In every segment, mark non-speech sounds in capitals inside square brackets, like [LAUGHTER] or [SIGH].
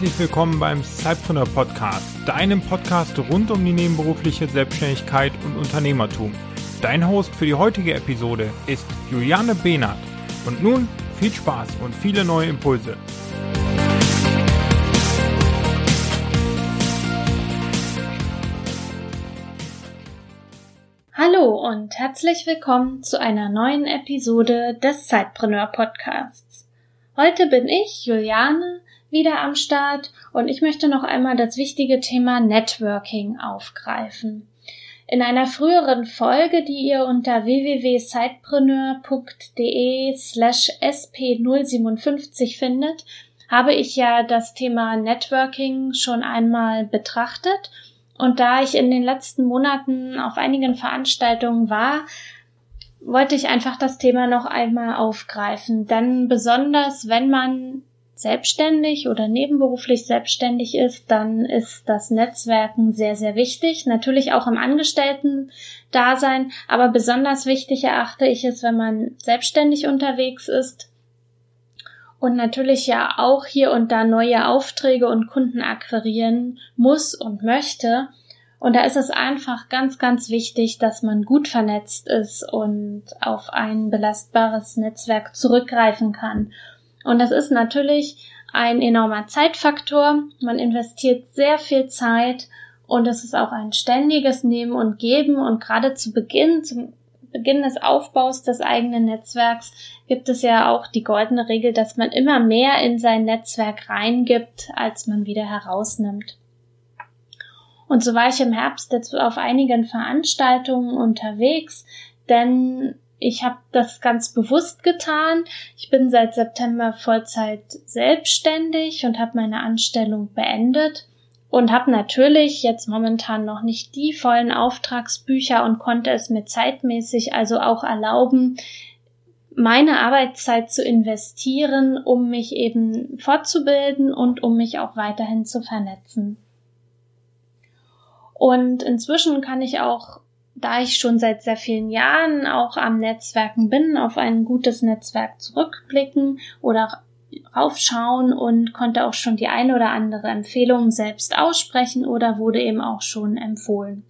Herzlich willkommen beim Cypreneur Podcast, deinem Podcast rund um die nebenberufliche Selbstständigkeit und Unternehmertum. Dein Host für die heutige Episode ist Juliane Behnert. Und nun viel Spaß und viele neue Impulse. Und herzlich willkommen zu einer neuen Episode des Zeitpreneur Podcasts. Heute bin ich, Juliane, wieder am Start und ich möchte noch einmal das wichtige Thema Networking aufgreifen. In einer früheren Folge, die ihr unter www.sidepreneur.de slash sp057 findet, habe ich ja das Thema Networking schon einmal betrachtet. Und da ich in den letzten Monaten auf einigen Veranstaltungen war, wollte ich einfach das Thema noch einmal aufgreifen. Denn besonders wenn man selbstständig oder nebenberuflich selbstständig ist, dann ist das Netzwerken sehr, sehr wichtig. Natürlich auch im Angestellten-Dasein, aber besonders wichtig erachte ich es, wenn man selbstständig unterwegs ist und natürlich ja auch hier und da neue Aufträge und Kunden akquirieren muss und möchte. Und da ist es einfach ganz, ganz wichtig, dass man gut vernetzt ist und auf ein belastbares Netzwerk zurückgreifen kann. Und das ist natürlich ein enormer Zeitfaktor. Man investiert sehr viel Zeit und es ist auch ein ständiges Nehmen und Geben. Und gerade zu Beginn, zum Beginn des Aufbaus des eigenen Netzwerks gibt es ja auch die goldene Regel, dass man immer mehr in sein Netzwerk reingibt, als man wieder herausnimmt. Und so war ich im Herbst jetzt auf einigen Veranstaltungen unterwegs, denn ich habe das ganz bewusst getan. Ich bin seit September Vollzeit selbstständig und habe meine Anstellung beendet und habe natürlich jetzt momentan noch nicht die vollen Auftragsbücher und konnte es mir zeitmäßig also auch erlauben, meine Arbeitszeit zu investieren, um mich eben fortzubilden und um mich auch weiterhin zu vernetzen. Und inzwischen kann ich auch da ich schon seit sehr vielen Jahren auch am Netzwerken bin, auf ein gutes Netzwerk zurückblicken oder raufschauen und konnte auch schon die eine oder andere Empfehlung selbst aussprechen oder wurde eben auch schon empfohlen.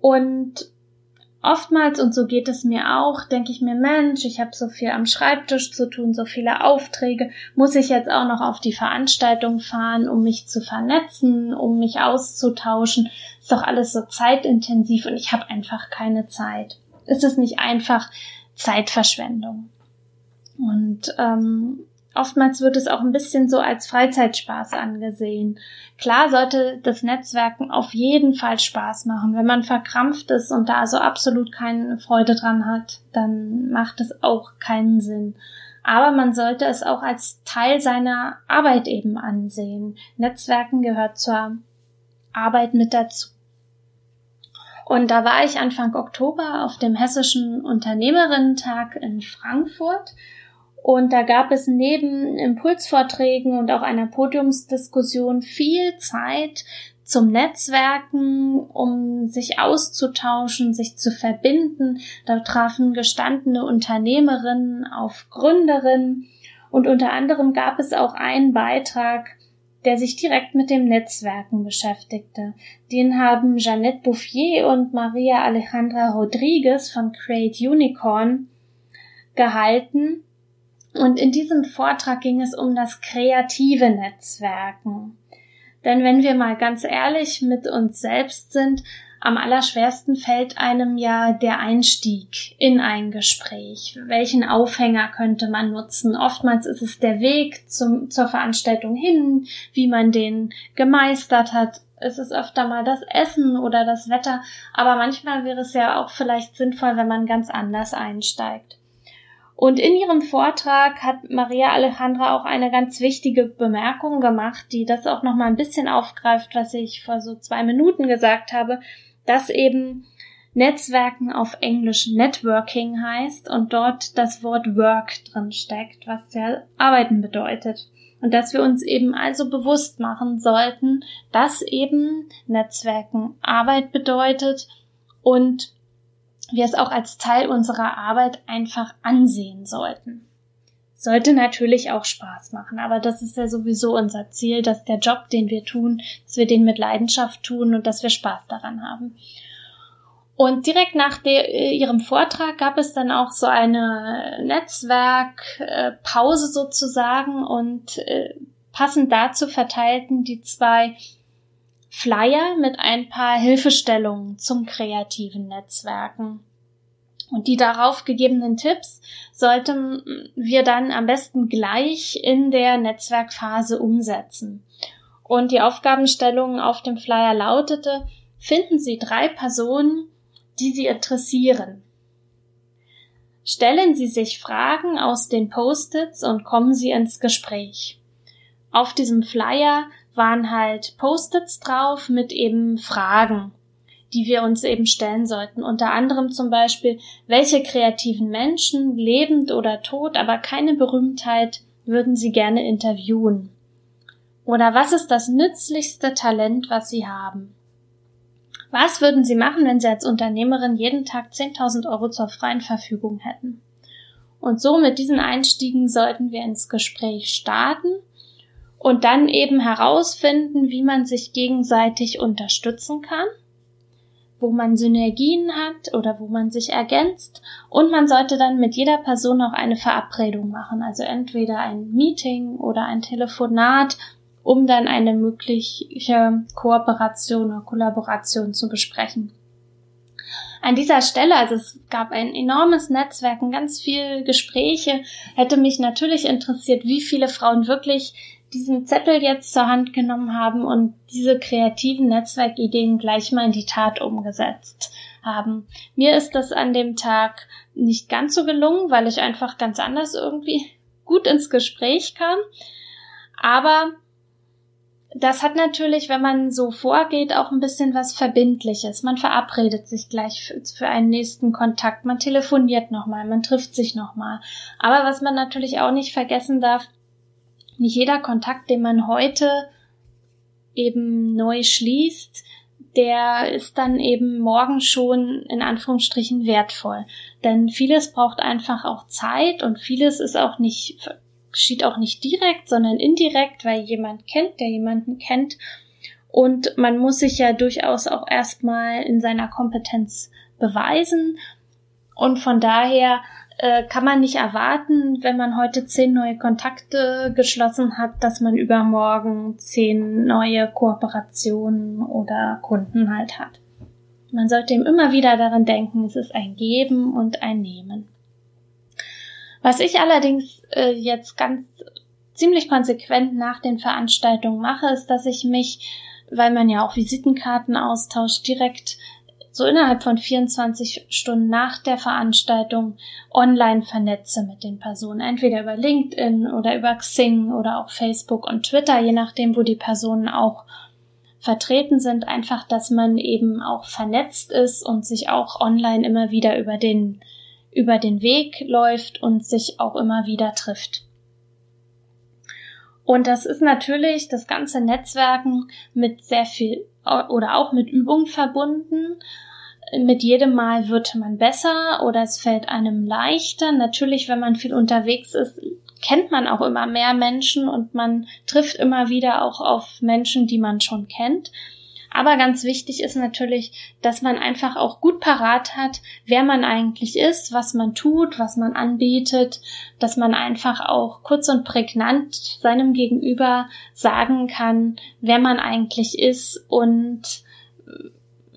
Und oftmals, und so geht es mir auch, denke ich mir, Mensch, ich habe so viel am Schreibtisch zu tun, so viele Aufträge, muss ich jetzt auch noch auf die Veranstaltung fahren, um mich zu vernetzen, um mich auszutauschen. Ist doch alles so zeitintensiv und ich habe einfach keine Zeit. Ist es nicht einfach Zeitverschwendung? Und ähm, Oftmals wird es auch ein bisschen so als Freizeitspaß angesehen. Klar sollte das Netzwerken auf jeden Fall Spaß machen. Wenn man verkrampft ist und da so absolut keine Freude dran hat, dann macht es auch keinen Sinn. Aber man sollte es auch als Teil seiner Arbeit eben ansehen. Netzwerken gehört zur Arbeit mit dazu. Und da war ich Anfang Oktober auf dem Hessischen Unternehmerinnentag in Frankfurt und da gab es neben Impulsvorträgen und auch einer Podiumsdiskussion viel Zeit zum Netzwerken, um sich auszutauschen, sich zu verbinden. Da trafen gestandene Unternehmerinnen auf Gründerinnen und unter anderem gab es auch einen Beitrag, der sich direkt mit dem Netzwerken beschäftigte. Den haben Jeannette Bouffier und Maria Alejandra Rodriguez von Create Unicorn gehalten und in diesem Vortrag ging es um das kreative Netzwerken. Denn wenn wir mal ganz ehrlich mit uns selbst sind, am allerschwersten fällt einem ja der Einstieg in ein Gespräch. Welchen Aufhänger könnte man nutzen? Oftmals ist es der Weg zum, zur Veranstaltung hin, wie man den gemeistert hat. Es ist öfter mal das Essen oder das Wetter, aber manchmal wäre es ja auch vielleicht sinnvoll, wenn man ganz anders einsteigt. Und in ihrem Vortrag hat Maria Alejandra auch eine ganz wichtige Bemerkung gemacht, die das auch noch mal ein bisschen aufgreift, was ich vor so zwei Minuten gesagt habe, dass eben Netzwerken auf Englisch Networking heißt und dort das Wort Work drin steckt, was ja Arbeiten bedeutet. Und dass wir uns eben also bewusst machen sollten, dass eben Netzwerken Arbeit bedeutet und wir es auch als Teil unserer Arbeit einfach ansehen sollten. Sollte natürlich auch Spaß machen, aber das ist ja sowieso unser Ziel, dass der Job, den wir tun, dass wir den mit Leidenschaft tun und dass wir Spaß daran haben. Und direkt nach der, äh, ihrem Vortrag gab es dann auch so eine Netzwerkpause sozusagen und äh, passend dazu verteilten die zwei Flyer mit ein paar Hilfestellungen zum kreativen Netzwerken. Und die darauf gegebenen Tipps sollten wir dann am besten gleich in der Netzwerkphase umsetzen. Und die Aufgabenstellung auf dem Flyer lautete, finden Sie drei Personen, die Sie interessieren. Stellen Sie sich Fragen aus den Post-its und kommen Sie ins Gespräch. Auf diesem Flyer waren halt Post-its drauf mit eben Fragen, die wir uns eben stellen sollten. Unter anderem zum Beispiel, welche kreativen Menschen, lebend oder tot, aber keine Berühmtheit, würden Sie gerne interviewen? Oder was ist das nützlichste Talent, was Sie haben? Was würden Sie machen, wenn Sie als Unternehmerin jeden Tag 10.000 Euro zur freien Verfügung hätten? Und so mit diesen Einstiegen sollten wir ins Gespräch starten und dann eben herausfinden, wie man sich gegenseitig unterstützen kann, wo man Synergien hat oder wo man sich ergänzt und man sollte dann mit jeder Person auch eine Verabredung machen, also entweder ein Meeting oder ein Telefonat um dann eine mögliche Kooperation oder Kollaboration zu besprechen. An dieser Stelle, also es gab ein enormes Netzwerk und ganz viel Gespräche, hätte mich natürlich interessiert, wie viele Frauen wirklich diesen Zettel jetzt zur Hand genommen haben und diese kreativen Netzwerkideen gleich mal in die Tat umgesetzt haben. Mir ist das an dem Tag nicht ganz so gelungen, weil ich einfach ganz anders irgendwie [LAUGHS] gut ins Gespräch kam. Aber das hat natürlich, wenn man so vorgeht, auch ein bisschen was Verbindliches. Man verabredet sich gleich für, einen nächsten Kontakt, man telefoniert nochmal, man trifft sich nochmal. Aber was man natürlich auch nicht vergessen darf, nicht jeder Kontakt, den man heute eben neu schließt, der ist dann eben morgen schon in Anführungsstrichen wertvoll. Denn vieles braucht einfach auch Zeit und vieles ist auch nicht geschieht auch nicht direkt, sondern indirekt, weil jemand kennt, der jemanden kennt. Und man muss sich ja durchaus auch erstmal in seiner Kompetenz beweisen. Und von daher äh, kann man nicht erwarten, wenn man heute zehn neue Kontakte geschlossen hat, dass man übermorgen zehn neue Kooperationen oder Kunden halt hat. Man sollte ihm immer wieder daran denken, es ist ein Geben und ein Nehmen. Was ich allerdings äh, jetzt ganz ziemlich konsequent nach den Veranstaltungen mache, ist, dass ich mich, weil man ja auch Visitenkarten austauscht, direkt so innerhalb von 24 Stunden nach der Veranstaltung online vernetze mit den Personen. Entweder über LinkedIn oder über Xing oder auch Facebook und Twitter, je nachdem, wo die Personen auch vertreten sind. Einfach, dass man eben auch vernetzt ist und sich auch online immer wieder über den über den Weg läuft und sich auch immer wieder trifft. Und das ist natürlich das ganze Netzwerken mit sehr viel oder auch mit Übung verbunden. Mit jedem Mal wird man besser oder es fällt einem leichter. Natürlich, wenn man viel unterwegs ist, kennt man auch immer mehr Menschen und man trifft immer wieder auch auf Menschen, die man schon kennt. Aber ganz wichtig ist natürlich, dass man einfach auch gut parat hat, wer man eigentlich ist, was man tut, was man anbietet, dass man einfach auch kurz und prägnant seinem Gegenüber sagen kann, wer man eigentlich ist und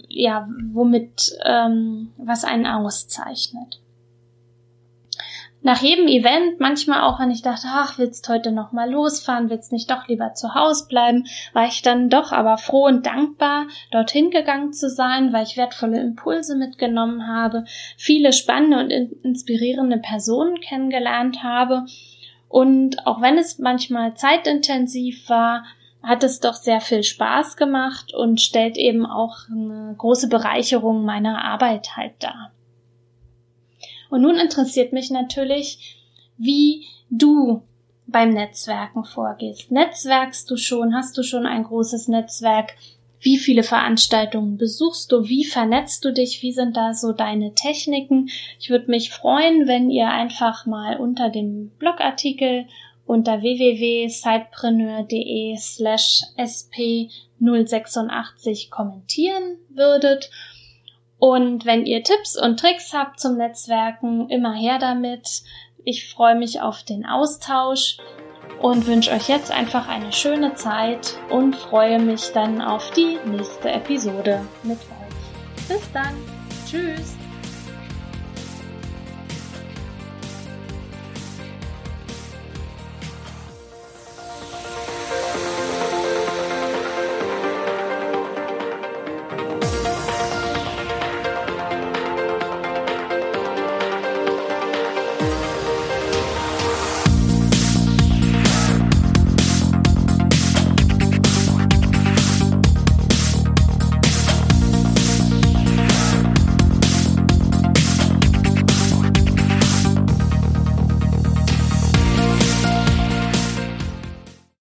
ja, womit ähm, was einen auszeichnet nach jedem Event, manchmal auch, wenn ich dachte, ach, willst heute noch mal losfahren, willst nicht doch lieber zu Hause bleiben, war ich dann doch aber froh und dankbar, dorthin gegangen zu sein, weil ich wertvolle Impulse mitgenommen habe, viele spannende und inspirierende Personen kennengelernt habe. Und auch wenn es manchmal zeitintensiv war, hat es doch sehr viel Spaß gemacht und stellt eben auch eine große Bereicherung meiner Arbeit halt dar. Und nun interessiert mich natürlich, wie du beim Netzwerken vorgehst. Netzwerkst du schon? Hast du schon ein großes Netzwerk? Wie viele Veranstaltungen besuchst du? Wie vernetzt du dich? Wie sind da so deine Techniken? Ich würde mich freuen, wenn ihr einfach mal unter dem Blogartikel unter www.sidepreneur.de slash sp086 kommentieren würdet. Und wenn ihr Tipps und Tricks habt zum Netzwerken, immer her damit. Ich freue mich auf den Austausch und wünsche euch jetzt einfach eine schöne Zeit und freue mich dann auf die nächste Episode mit euch. Bis dann. Tschüss.